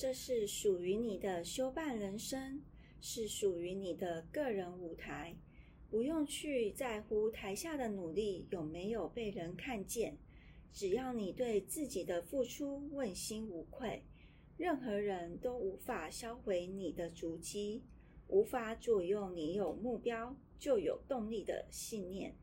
这是属于你的修办人生，是属于你的个人舞台，不用去在乎台下的努力有没有被人看见，只要你对自己的付出问心无愧，任何人都无法销毁你的足迹，无法左右你有目标就有动力的信念。